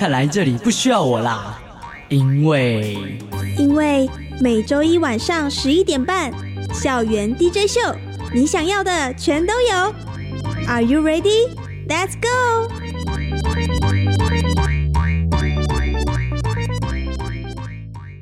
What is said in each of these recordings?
看来这里不需要我啦，因为因为每周一晚上十一点半，校园 DJ 秀，你想要的全都有。Are you ready? Let's go.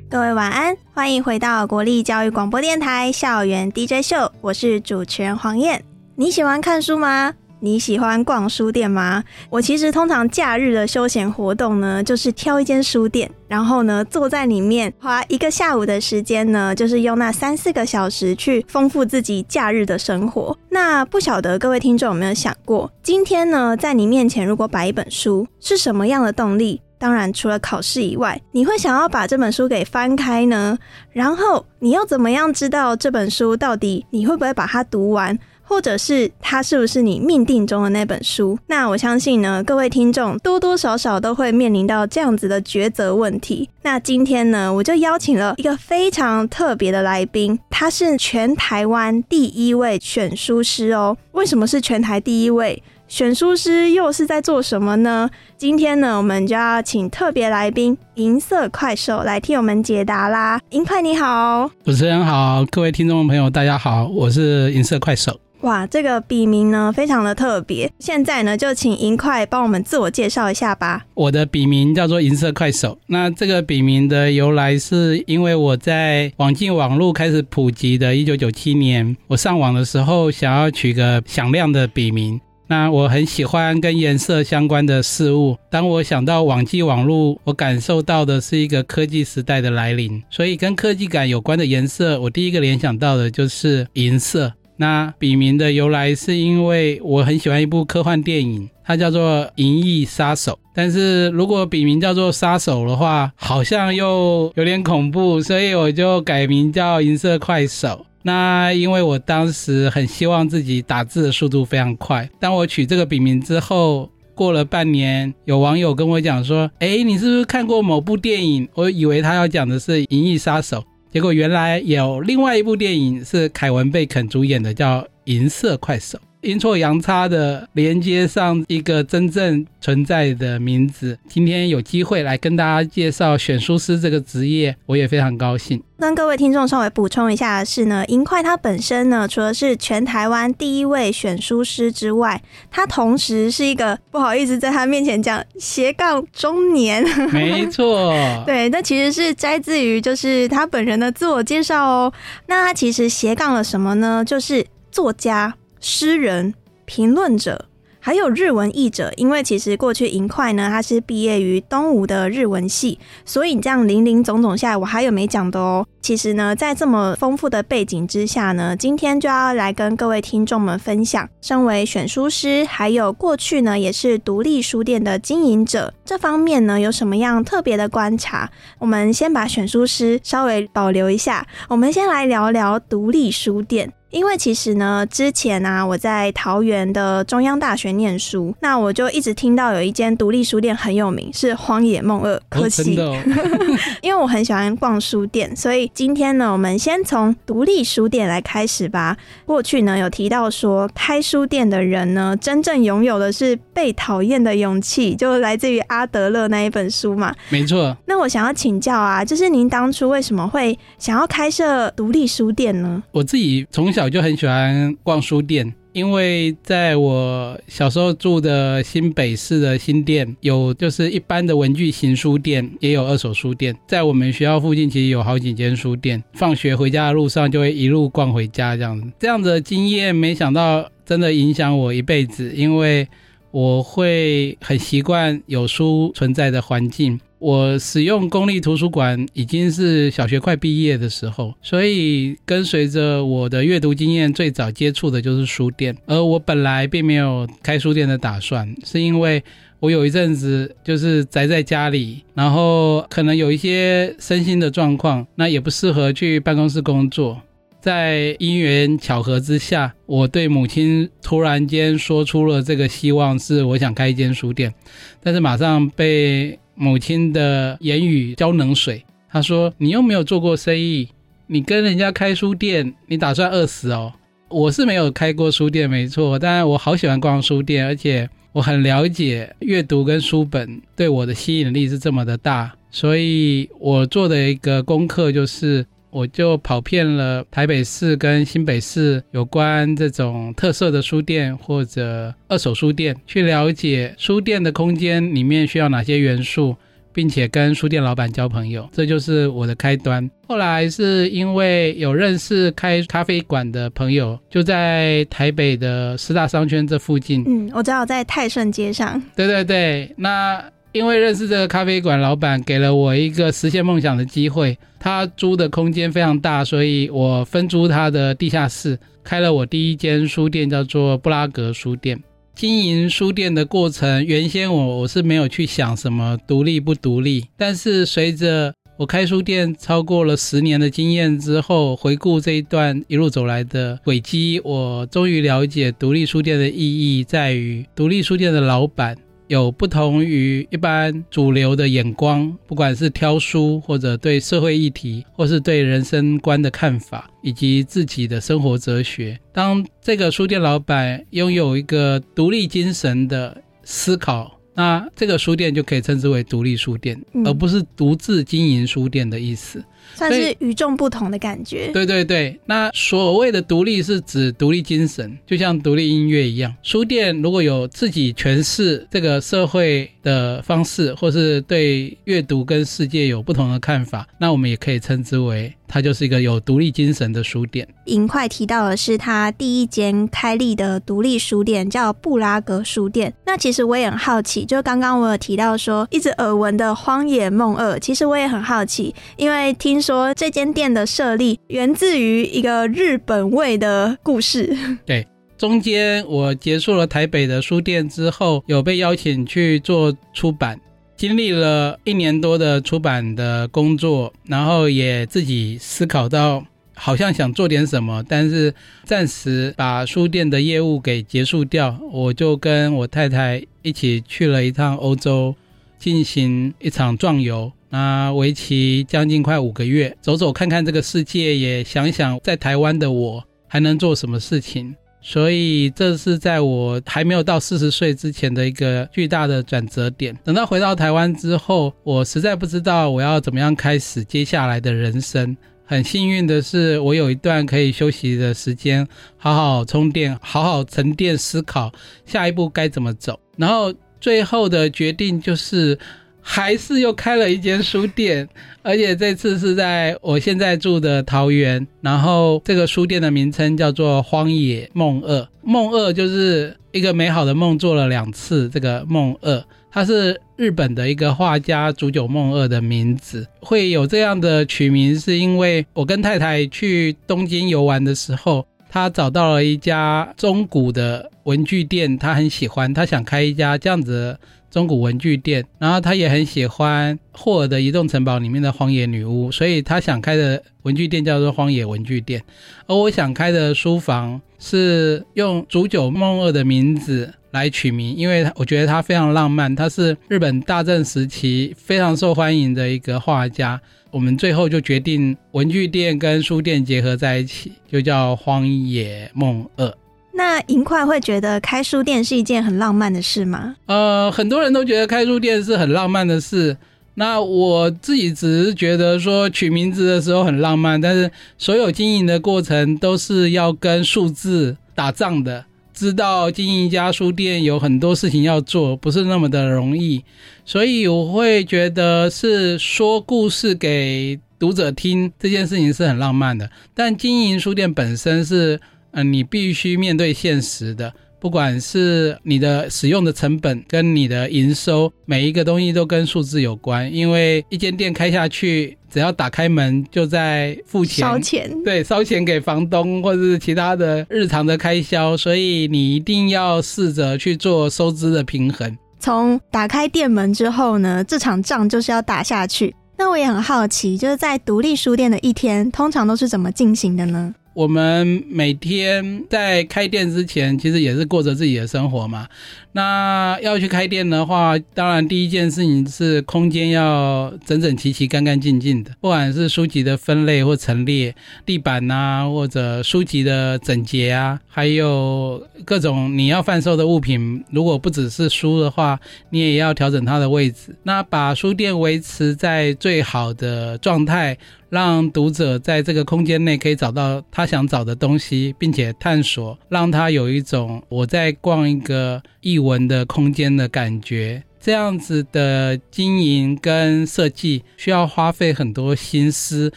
各位晚安，欢迎回到国立教育广播电台校园 DJ 秀，我是主持人黄燕。你喜欢看书吗？你喜欢逛书店吗？我其实通常假日的休闲活动呢，就是挑一间书店，然后呢坐在里面，花一个下午的时间呢，就是用那三四个小时去丰富自己假日的生活。那不晓得各位听众有没有想过，今天呢在你面前如果摆一本书，是什么样的动力？当然除了考试以外，你会想要把这本书给翻开呢？然后你要怎么样知道这本书到底你会不会把它读完？或者是它是不是你命定中的那本书？那我相信呢，各位听众多多少少都会面临到这样子的抉择问题。那今天呢，我就邀请了一个非常特别的来宾，他是全台湾第一位选书师哦。为什么是全台第一位选书师？又是在做什么呢？今天呢，我们就要请特别来宾银色快手来替我们解答啦。银快你好，主持人好，各位听众朋友大家好，我是银色快手。哇，这个笔名呢非常的特别。现在呢，就请银块帮我们自我介绍一下吧。我的笔名叫做银色快手。那这个笔名的由来，是因为我在网际网络开始普及的一九九七年，我上网的时候想要取个响亮的笔名。那我很喜欢跟颜色相关的事物。当我想到网际网络，我感受到的是一个科技时代的来临。所以跟科技感有关的颜色，我第一个联想到的就是银色。那笔名的由来是因为我很喜欢一部科幻电影，它叫做《银翼杀手》。但是如果笔名叫做杀手的话，好像又有点恐怖，所以我就改名叫银色快手。那因为我当时很希望自己打字的速度非常快。当我取这个笔名之后，过了半年，有网友跟我讲说：“哎，你是不是看过某部电影？”我以为他要讲的是《银翼杀手》。结果原来有另外一部电影是凯文贝肯主演的，叫《银色快手》。阴错阳差的连接上一个真正存在的名字，今天有机会来跟大家介绍选书师这个职业，我也非常高兴。跟各位听众稍微补充一下的是呢，银块它本身呢，除了是全台湾第一位选书师之外，他同时是一个不好意思在他面前讲斜杠中年，没错，对，那其实是摘自于就是他本人的自我介绍哦。那他其实斜杠了什么呢？就是作家。诗人、评论者，还有日文译者，因为其实过去银块呢，他是毕业于东吴的日文系，所以你这样零零总总下来，我还有没讲的哦。其实呢，在这么丰富的背景之下呢，今天就要来跟各位听众们分享，身为选书师，还有过去呢也是独立书店的经营者，这方面呢有什么样特别的观察？我们先把选书师稍微保留一下，我们先来聊聊独立书店。因为其实呢，之前啊，我在桃园的中央大学念书，那我就一直听到有一间独立书店很有名，是荒野梦二。可惜，因为我很喜欢逛书店，所以今天呢，我们先从独立书店来开始吧。过去呢，有提到说，开书店的人呢，真正拥有的是被讨厌的勇气，就来自于阿德勒那一本书嘛。没错。那我想要请教啊，就是您当初为什么会想要开设独立书店呢？我自己从小。小就很喜欢逛书店，因为在我小时候住的新北市的新店，有就是一般的文具型书店，也有二手书店。在我们学校附近，其实有好几间书店。放学回家的路上，就会一路逛回家，这样子。这样的经验，没想到真的影响我一辈子，因为我会很习惯有书存在的环境。我使用公立图书馆已经是小学快毕业的时候，所以跟随着我的阅读经验，最早接触的就是书店。而我本来并没有开书店的打算，是因为我有一阵子就是宅在家里，然后可能有一些身心的状况，那也不适合去办公室工作。在因缘巧合之下，我对母亲突然间说出了这个希望，是我想开一间书店，但是马上被。母亲的言语浇冷水，她说：“你又没有做过生意，你跟人家开书店，你打算饿死哦？”我是没有开过书店，没错，但我好喜欢逛书店，而且我很了解阅读跟书本对我的吸引力是这么的大，所以我做的一个功课就是。我就跑遍了台北市跟新北市有关这种特色的书店或者二手书店，去了解书店的空间里面需要哪些元素，并且跟书店老板交朋友，这就是我的开端。后来是因为有认识开咖啡馆的朋友，就在台北的四大商圈这附近。嗯，我知道在泰顺街上。对对对，那。因为认识这个咖啡馆老板，给了我一个实现梦想的机会。他租的空间非常大，所以我分租他的地下室，开了我第一间书店，叫做布拉格书店。经营书店的过程，原先我我是没有去想什么独立不独立，但是随着我开书店超过了十年的经验之后，回顾这一段一路走来的轨迹，我终于了解独立书店的意义在于独立书店的老板。有不同于一般主流的眼光，不管是挑书，或者对社会议题，或是对人生观的看法，以及自己的生活哲学。当这个书店老板拥有一个独立精神的思考。那这个书店就可以称之为独立书店，而不是独自经营书店的意思，算是与众不同的感觉。对对对，那所谓的独立是指独立精神，就像独立音乐一样。书店如果有自己诠释这个社会的方式，或是对阅读跟世界有不同的看法，那我们也可以称之为。它就是一个有独立精神的书店。银块提到的是他第一间开立的独立书店，叫布拉格书店。那其实我也很好奇，就刚刚我有提到说一直耳闻的《荒野梦二》，其实我也很好奇，因为听说这间店的设立源自于一个日本味的故事。对，中间我结束了台北的书店之后，有被邀请去做出版。经历了一年多的出版的工作，然后也自己思考到，好像想做点什么，但是暂时把书店的业务给结束掉。我就跟我太太一起去了一趟欧洲，进行一场壮游，那为期将近快五个月，走走看看这个世界，也想想在台湾的我还能做什么事情。所以这是在我还没有到四十岁之前的一个巨大的转折点。等到回到台湾之后，我实在不知道我要怎么样开始接下来的人生。很幸运的是，我有一段可以休息的时间，好好充电，好好沉淀思考下一步该怎么走。然后最后的决定就是。还是又开了一间书店，而且这次是在我现在住的桃园。然后这个书店的名称叫做《荒野梦二》，梦二就是一个美好的梦做了两次。这个梦二，它是日本的一个画家竹久梦二的名字。会有这样的取名，是因为我跟太太去东京游玩的时候，他找到了一家中古的文具店，他很喜欢，他想开一家这样子。中古文具店，然后他也很喜欢霍尔的移动城堡里面的荒野女巫，所以他想开的文具店叫做荒野文具店。而我想开的书房是用竹久梦二的名字来取名，因为我觉得他非常浪漫，他是日本大正时期非常受欢迎的一个画家。我们最后就决定文具店跟书店结合在一起，就叫荒野梦二。那银块会觉得开书店是一件很浪漫的事吗？呃，很多人都觉得开书店是很浪漫的事。那我自己只是觉得说取名字的时候很浪漫，但是所有经营的过程都是要跟数字打仗的。知道经营一家书店有很多事情要做，不是那么的容易。所以我会觉得是说故事给读者听这件事情是很浪漫的，但经营书店本身是。嗯，你必须面对现实的，不管是你的使用的成本跟你的营收，每一个东西都跟数字有关。因为一间店开下去，只要打开门就在付钱，烧钱，对，烧钱给房东或者是其他的日常的开销，所以你一定要试着去做收支的平衡。从打开店门之后呢，这场仗就是要打下去。那我也很好奇，就是在独立书店的一天，通常都是怎么进行的呢？我们每天在开店之前，其实也是过着自己的生活嘛。那要去开店的话，当然第一件事情是空间要整整齐齐、干干净净的，不管是书籍的分类或陈列、地板呐，或者书籍的整洁啊，还有各种你要贩售的物品，如果不只是书的话，你也要调整它的位置。那把书店维持在最好的状态。让读者在这个空间内可以找到他想找的东西，并且探索，让他有一种我在逛一个译文的空间的感觉。这样子的经营跟设计需要花费很多心思，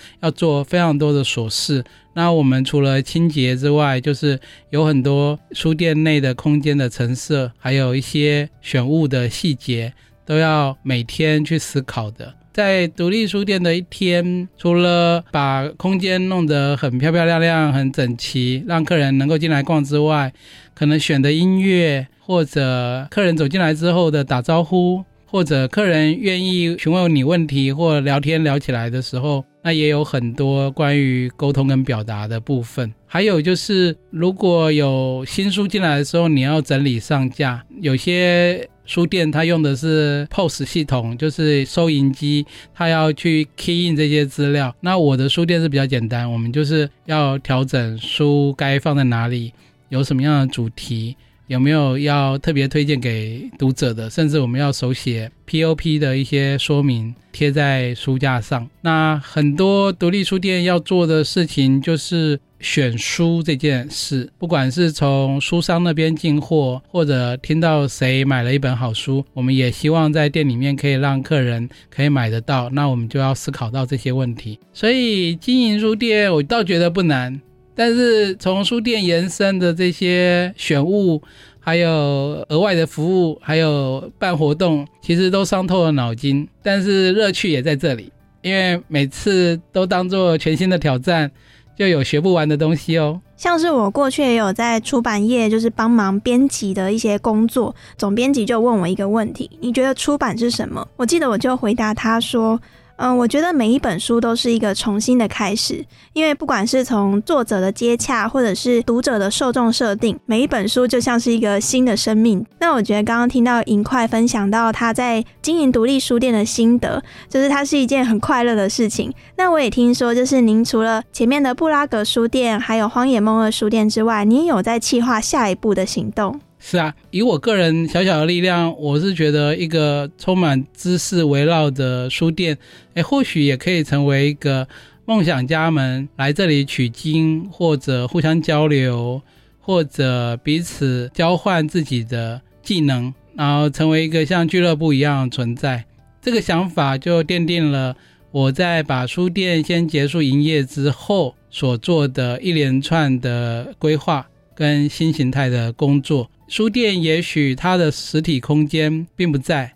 要做非常多的琐事。那我们除了清洁之外，就是有很多书店内的空间的陈设，还有一些选物的细节，都要每天去思考的。在独立书店的一天，除了把空间弄得很漂漂亮亮、很整齐，让客人能够进来逛之外，可能选的音乐，或者客人走进来之后的打招呼，或者客人愿意询问你问题或聊天聊起来的时候，那也有很多关于沟通跟表达的部分。还有就是，如果有新书进来的时候，你要整理上架，有些。书店它用的是 POS 系统，就是收银机，它要去 key in 这些资料。那我的书店是比较简单，我们就是要调整书该放在哪里，有什么样的主题，有没有要特别推荐给读者的，甚至我们要手写 POP 的一些说明贴在书架上。那很多独立书店要做的事情就是。选书这件事，不管是从书商那边进货，或者听到谁买了一本好书，我们也希望在店里面可以让客人可以买得到。那我们就要思考到这些问题。所以经营书店，我倒觉得不难。但是从书店延伸的这些选物，还有额外的服务，还有办活动，其实都伤透了脑筋。但是乐趣也在这里，因为每次都当做全新的挑战。就有学不完的东西哦。像是我过去也有在出版业，就是帮忙编辑的一些工作。总编辑就问我一个问题：你觉得出版是什么？我记得我就回答他说。嗯，我觉得每一本书都是一个重新的开始，因为不管是从作者的接洽，或者是读者的受众设定，每一本书就像是一个新的生命。那我觉得刚刚听到银快分享到他在经营独立书店的心得，就是它是一件很快乐的事情。那我也听说，就是您除了前面的布拉格书店，还有荒野梦二书店之外，你也有在计划下一步的行动。是啊，以我个人小小的力量，我是觉得一个充满知识围绕的书店，哎，或许也可以成为一个梦想家们来这里取经，或者互相交流，或者彼此交换自己的技能，然后成为一个像俱乐部一样存在。这个想法就奠定了我在把书店先结束营业之后所做的一连串的规划跟新形态的工作。书店也许它的实体空间并不在，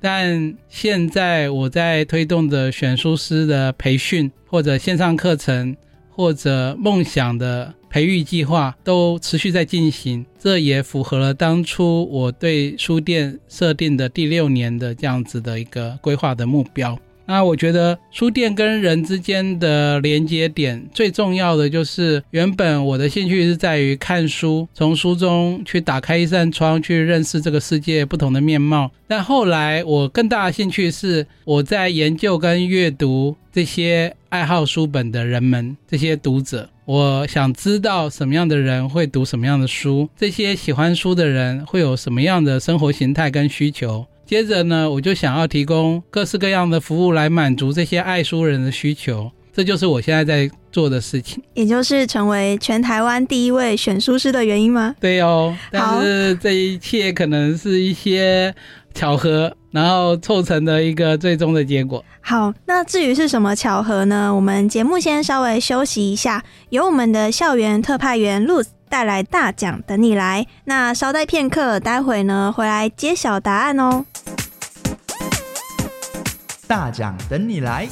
但现在我在推动的选书师的培训，或者线上课程，或者梦想的培育计划都持续在进行。这也符合了当初我对书店设定的第六年的这样子的一个规划的目标。那我觉得书店跟人之间的连接点最重要的就是，原本我的兴趣是在于看书，从书中去打开一扇窗，去认识这个世界不同的面貌。但后来我更大的兴趣是我在研究跟阅读这些爱好书本的人们，这些读者，我想知道什么样的人会读什么样的书，这些喜欢书的人会有什么样的生活形态跟需求。接着呢，我就想要提供各式各样的服务来满足这些爱书人的需求，这就是我现在在做的事情，也就是成为全台湾第一位选书师的原因吗？对哦，但是这一切可能是一些巧合，然后凑成的一个最终的结果。好，那至于是什么巧合呢？我们节目先稍微休息一下，由我们的校园特派员 Luz。带来大奖等你来。那稍待片刻，待会呢回来揭晓答案哦。大奖等你来。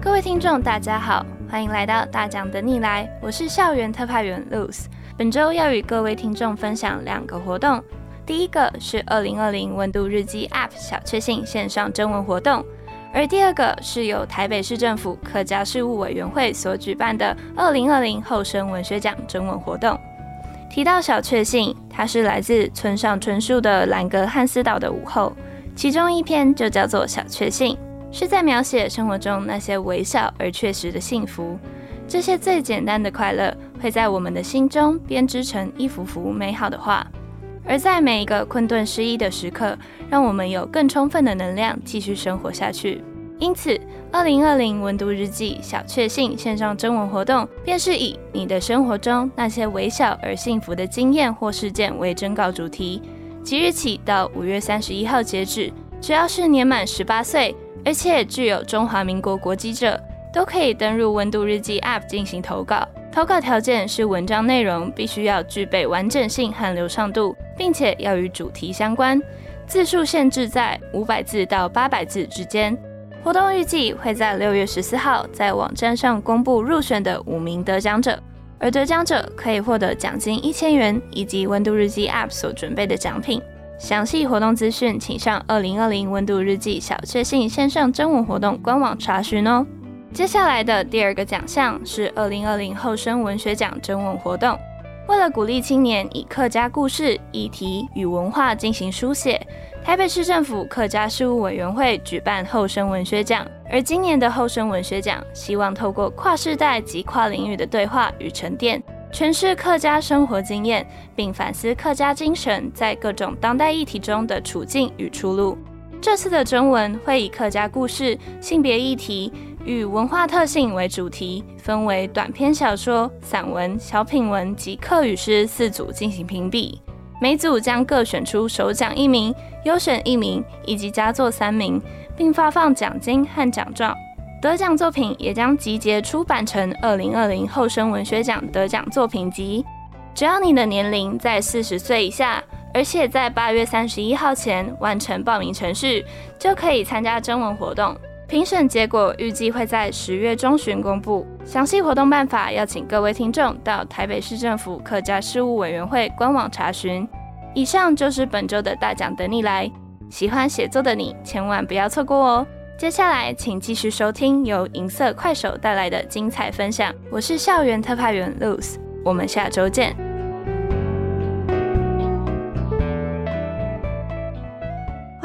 各位听众，大家好，欢迎来到大奖等你来，我是校园特派员 Luz。本周要与各位听众分享两个活动，第一个是二零二零温度日记 App 小确幸线上征文活动，而第二个是由台北市政府客家事务委员会所举办的二零二零后生文学奖征文活动。提到小确幸，它是来自村上春树的《兰格汉斯岛的午后》，其中一篇就叫做《小确幸》，是在描写生活中那些微小而确实的幸福。这些最简单的快乐，会在我们的心中编织成一幅幅美好的画，而在每一个困顿失意的时刻，让我们有更充分的能量继续生活下去。因此，二零二零温度日记小确幸线上征文活动，便是以你的生活中那些微小而幸福的经验或事件为征稿主题。即日起到五月三十一号截止，只要是年满十八岁，而且具有中华民国国籍者，都可以登入温度日记 App 进行投稿。投稿条件是文章内容必须要具备完整性和流畅度，并且要与主题相关，字数限制在五百字到八百字之间。活动预计会在六月十四号在网站上公布入选的五名得奖者，而得奖者可以获得奖金一千元以及温度日记 App 所准备的奖品。详细活动资讯请上二零二零温度日记小确幸线上征文活动官网查询哦。接下来的第二个奖项是二零二零后生文学奖征文活动，为了鼓励青年以客家故事、议题与文化进行书写。台北市政府客家事务委员会举办后生文学奖，而今年的后生文学奖希望透过跨世代及跨领域的对话与沉淀，诠释客家生活经验，并反思客家精神在各种当代议题中的处境与出路。这次的征文会以客家故事、性别议题与文化特性为主题，分为短篇小说、散文、小品文及客语诗四组进行评比。每组将各选出首奖一名、优选一名以及佳作三名，并发放奖金和奖状。得奖作品也将集结出版成二零二零后生文学奖得奖作品集。只要你的年龄在四十岁以下，而且在八月三十一号前完成报名程序，就可以参加征文活动。评审结果预计会在十月中旬公布，详细活动办法要请各位听众到台北市政府客家事务委员会官网查询。以上就是本周的大奖等你来，喜欢写作的你千万不要错过哦！接下来请继续收听由银色快手带来的精彩分享，我是校园特派员 Luz，我们下周见。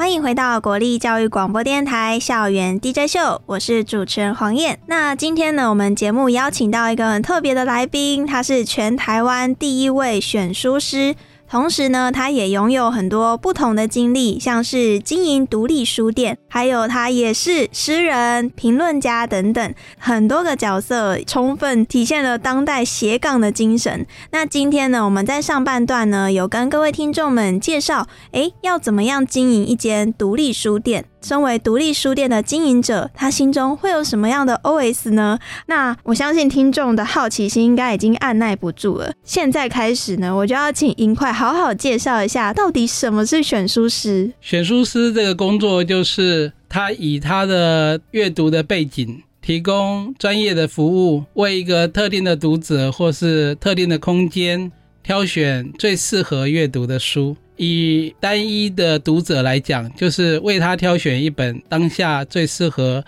欢迎回到国立教育广播电台校园 DJ 秀，我是主持人黄燕。那今天呢，我们节目邀请到一个很特别的来宾，他是全台湾第一位选书师。同时呢，他也拥有很多不同的经历，像是经营独立书店，还有他也是诗人、评论家等等很多个角色，充分体现了当代斜杠的精神。那今天呢，我们在上半段呢，有跟各位听众们介绍，诶，要怎么样经营一间独立书店。身为独立书店的经营者，他心中会有什么样的 OS 呢？那我相信听众的好奇心应该已经按耐不住了。现在开始呢，我就要请银块好好介绍一下，到底什么是选书师？选书师这个工作就是他以他的阅读的背景，提供专业的服务，为一个特定的读者或是特定的空间，挑选最适合阅读的书。以单一的读者来讲，就是为他挑选一本当下最适合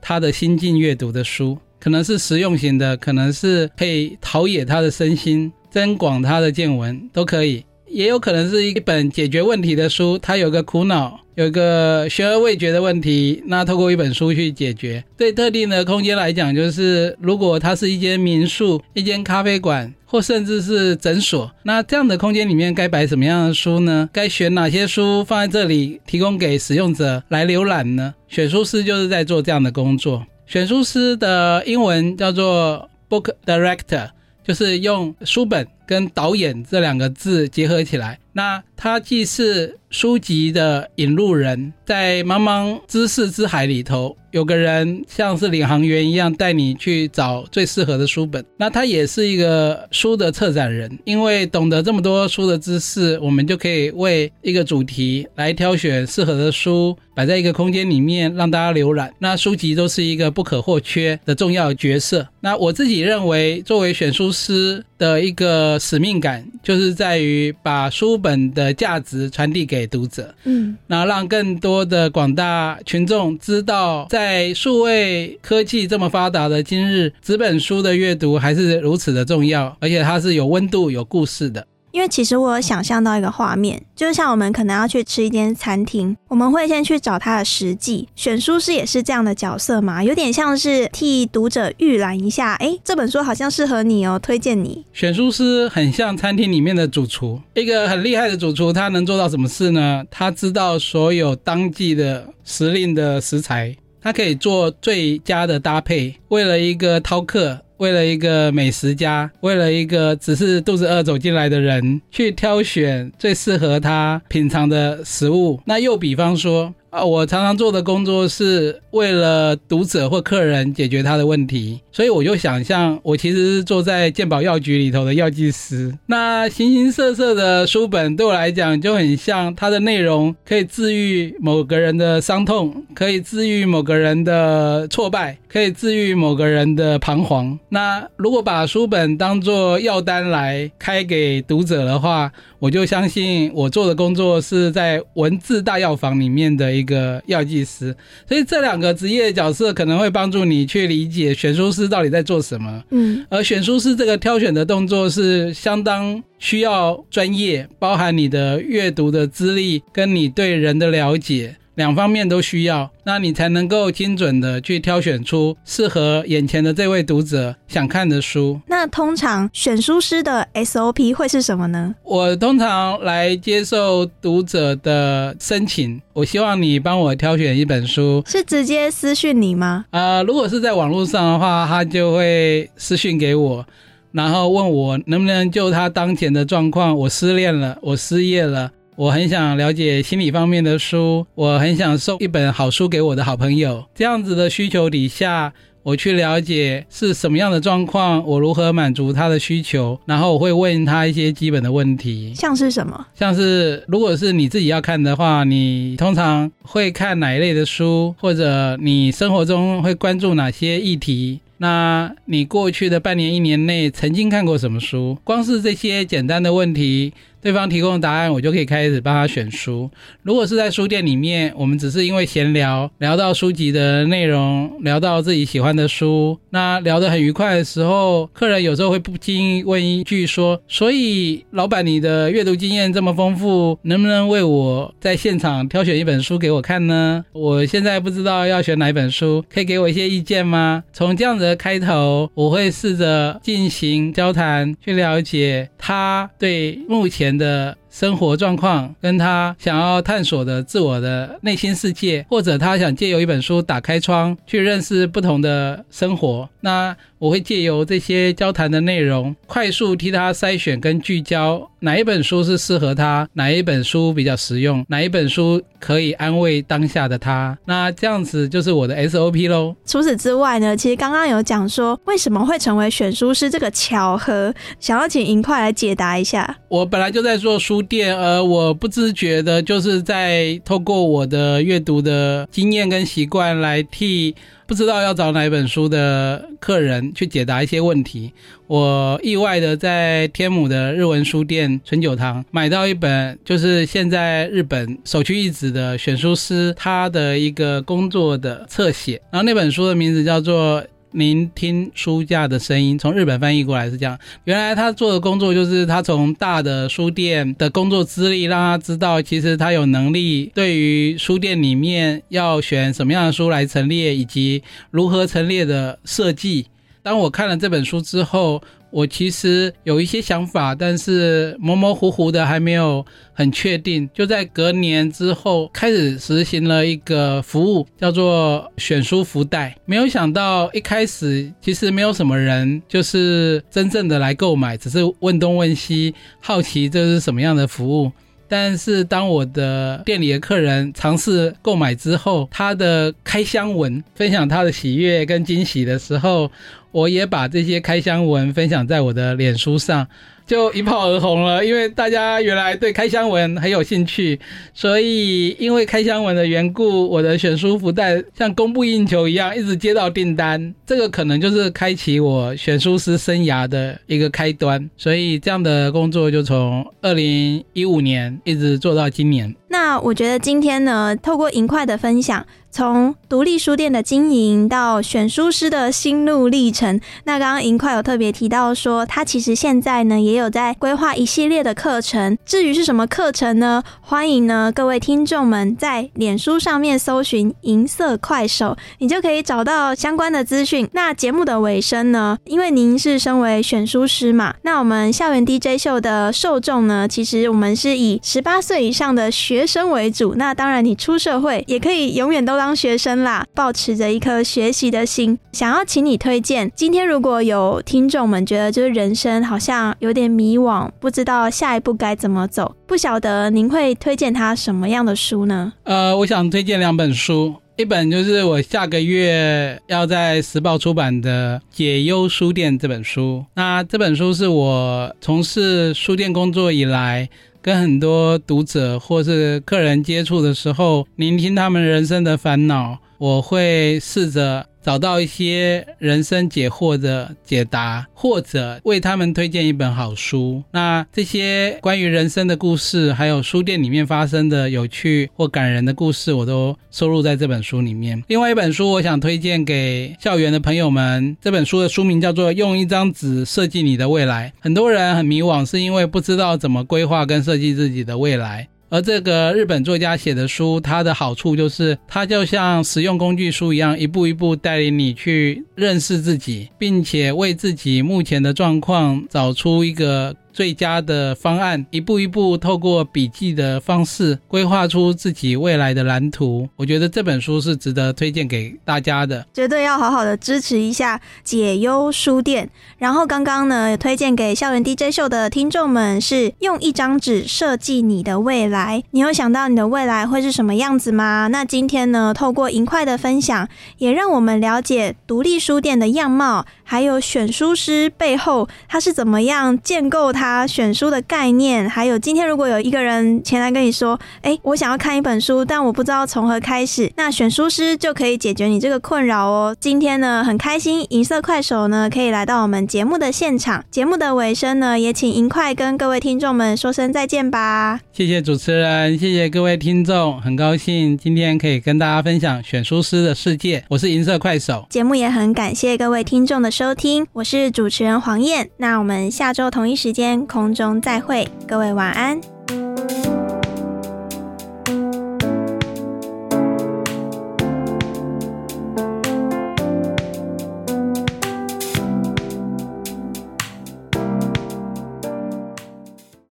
他的心境阅读的书，可能是实用型的，可能是可以陶冶他的身心、增广他的见闻，都可以。也有可能是一本解决问题的书，他有个苦恼，有个悬而未决的问题，那透过一本书去解决。对特定的空间来讲，就是如果它是一间民宿、一间咖啡馆。或甚至是诊所，那这样的空间里面该摆什么样的书呢？该选哪些书放在这里，提供给使用者来浏览呢？选书师就是在做这样的工作。选书师的英文叫做 book director，就是用书本跟导演这两个字结合起来。那他既是书籍的引路人，在茫茫知识之海里头，有个人像是领航员一样带你去找最适合的书本。那他也是一个书的策展人，因为懂得这么多书的知识，我们就可以为一个主题来挑选适合的书，摆在一个空间里面让大家浏览。那书籍都是一个不可或缺的重要角色。那我自己认为，作为选书师的一个使命感，就是在于把书本。本的价值传递给读者，嗯，然后让更多的广大群众知道，在数位科技这么发达的今日，纸本书的阅读还是如此的重要，而且它是有温度、有故事的。因为其实我有想象到一个画面，就像我们可能要去吃一间餐厅，我们会先去找它的实际。选书师也是这样的角色嘛，有点像是替读者预览一下，哎，这本书好像适合你哦，推荐你。选书师很像餐厅里面的主厨，一个很厉害的主厨，他能做到什么事呢？他知道所有当季的时令的食材，他可以做最佳的搭配，为了一个饕客。为了一个美食家，为了一个只是肚子饿走进来的人，去挑选最适合他品尝的食物。那又比方说。啊，我常常做的工作是为了读者或客人解决他的问题，所以我就想象我其实是坐在健保药局里头的药剂师。那形形色色的书本对我来讲就很像，它的内容可以治愈某个人的伤痛，可以治愈某个人的挫败，可以治愈某个人的彷徨。那如果把书本当做药单来开给读者的话，我就相信我做的工作是在文字大药房里面的一个药剂师，所以这两个职业角色可能会帮助你去理解选书师到底在做什么。嗯，而选书师这个挑选的动作是相当需要专业，包含你的阅读的资历跟你对人的了解。两方面都需要，那你才能够精准的去挑选出适合眼前的这位读者想看的书。那通常选书师的 SOP 会是什么呢？我通常来接受读者的申请，我希望你帮我挑选一本书，是直接私讯你吗？呃，如果是在网络上的话，他就会私讯给我，然后问我能不能就他当前的状况，我失恋了，我失业了。我很想了解心理方面的书，我很想送一本好书给我的好朋友。这样子的需求底下，我去了解是什么样的状况，我如何满足他的需求，然后我会问他一些基本的问题，像是什么？像是如果是你自己要看的话，你通常会看哪一类的书，或者你生活中会关注哪些议题？那你过去的半年、一年内曾经看过什么书？光是这些简单的问题。对方提供的答案，我就可以开始帮他选书。如果是在书店里面，我们只是因为闲聊，聊到书籍的内容，聊到自己喜欢的书，那聊得很愉快的时候，客人有时候会不经意问一句说：“所以，老板，你的阅读经验这么丰富，能不能为我在现场挑选一本书给我看呢？我现在不知道要选哪一本书，可以给我一些意见吗？”从这样子的开头，我会试着进行交谈，去了解他对目前。的生活状况，跟他想要探索的自我的内心世界，或者他想借由一本书打开窗，去认识不同的生活，那。我会借由这些交谈的内容，快速替他筛选跟聚焦哪一本书是适合他，哪一本书比较实用，哪一本书可以安慰当下的他。那这样子就是我的 SOP 喽。除此之外呢，其实刚刚有讲说为什么会成为选书师这个巧合，想要请银块来解答一下。我本来就在做书店，而我不自觉的就是在透过我的阅读的经验跟习惯来替。不知道要找哪一本书的客人去解答一些问题，我意外的在天母的日文书店纯酒堂买到一本，就是现在日本首屈一指的选书师他的一个工作的侧写，然后那本书的名字叫做。您听书架的声音，从日本翻译过来是这样。原来他做的工作就是他从大的书店的工作资历，让他知道其实他有能力对于书店里面要选什么样的书来陈列，以及如何陈列的设计。当我看了这本书之后，我其实有一些想法，但是模模糊糊的还没有很确定。就在隔年之后，开始实行了一个服务，叫做选书福袋。没有想到一开始其实没有什么人，就是真正的来购买，只是问东问西，好奇这是什么样的服务。但是当我的店里的客人尝试购买之后，他的开箱文分享他的喜悦跟惊喜的时候，我也把这些开箱文分享在我的脸书上。就一炮而红了，因为大家原来对开箱文很有兴趣，所以因为开箱文的缘故，我的选书福袋像供不应求一样，一直接到订单。这个可能就是开启我选书师生涯的一个开端，所以这样的工作就从二零一五年一直做到今年。那我觉得今天呢，透过银块的分享。从独立书店的经营到选书师的心路历程，那刚刚银块有特别提到说，他其实现在呢也有在规划一系列的课程。至于是什么课程呢？欢迎呢各位听众们在脸书上面搜寻“银色快手”，你就可以找到相关的资讯。那节目的尾声呢，因为您是身为选书师嘛，那我们校园 DJ 秀的受众呢，其实我们是以十八岁以上的学学生为主。那当然，你出社会也可以永远都。当学生啦，保持着一颗学习的心，想要请你推荐。今天如果有听众们觉得就是人生好像有点迷惘，不知道下一步该怎么走，不晓得您会推荐他什么样的书呢？呃，我想推荐两本书，一本就是我下个月要在时报出版的《解忧书店》这本书。那这本书是我从事书店工作以来。跟很多读者或是客人接触的时候，聆听他们人生的烦恼，我会试着。找到一些人生解惑的解答，或者为他们推荐一本好书。那这些关于人生的故事，还有书店里面发生的有趣或感人的故事，我都收录在这本书里面。另外一本书，我想推荐给校园的朋友们。这本书的书名叫做《用一张纸设计你的未来》。很多人很迷惘，是因为不知道怎么规划跟设计自己的未来。而这个日本作家写的书，它的好处就是，它就像实用工具书一样，一步一步带领你去认识自己，并且为自己目前的状况找出一个。最佳的方案，一步一步透过笔记的方式规划出自己未来的蓝图。我觉得这本书是值得推荐给大家的，绝对要好好的支持一下解忧书店。然后刚刚呢，推荐给校园 DJ 秀的听众们是用一张纸设计你的未来。你有想到你的未来会是什么样子吗？那今天呢，透过银块的分享，也让我们了解独立书店的样貌，还有选书师背后他是怎么样建构它。他选书的概念，还有今天如果有一个人前来跟你说，哎，我想要看一本书，但我不知道从何开始，那选书师就可以解决你这个困扰哦。今天呢，很开心，银色快手呢可以来到我们节目的现场。节目的尾声呢，也请银快跟各位听众们说声再见吧。谢谢主持人，谢谢各位听众，很高兴今天可以跟大家分享选书师的世界。我是银色快手，节目也很感谢各位听众的收听，我是主持人黄燕。那我们下周同一时间。空中再会各位晚安。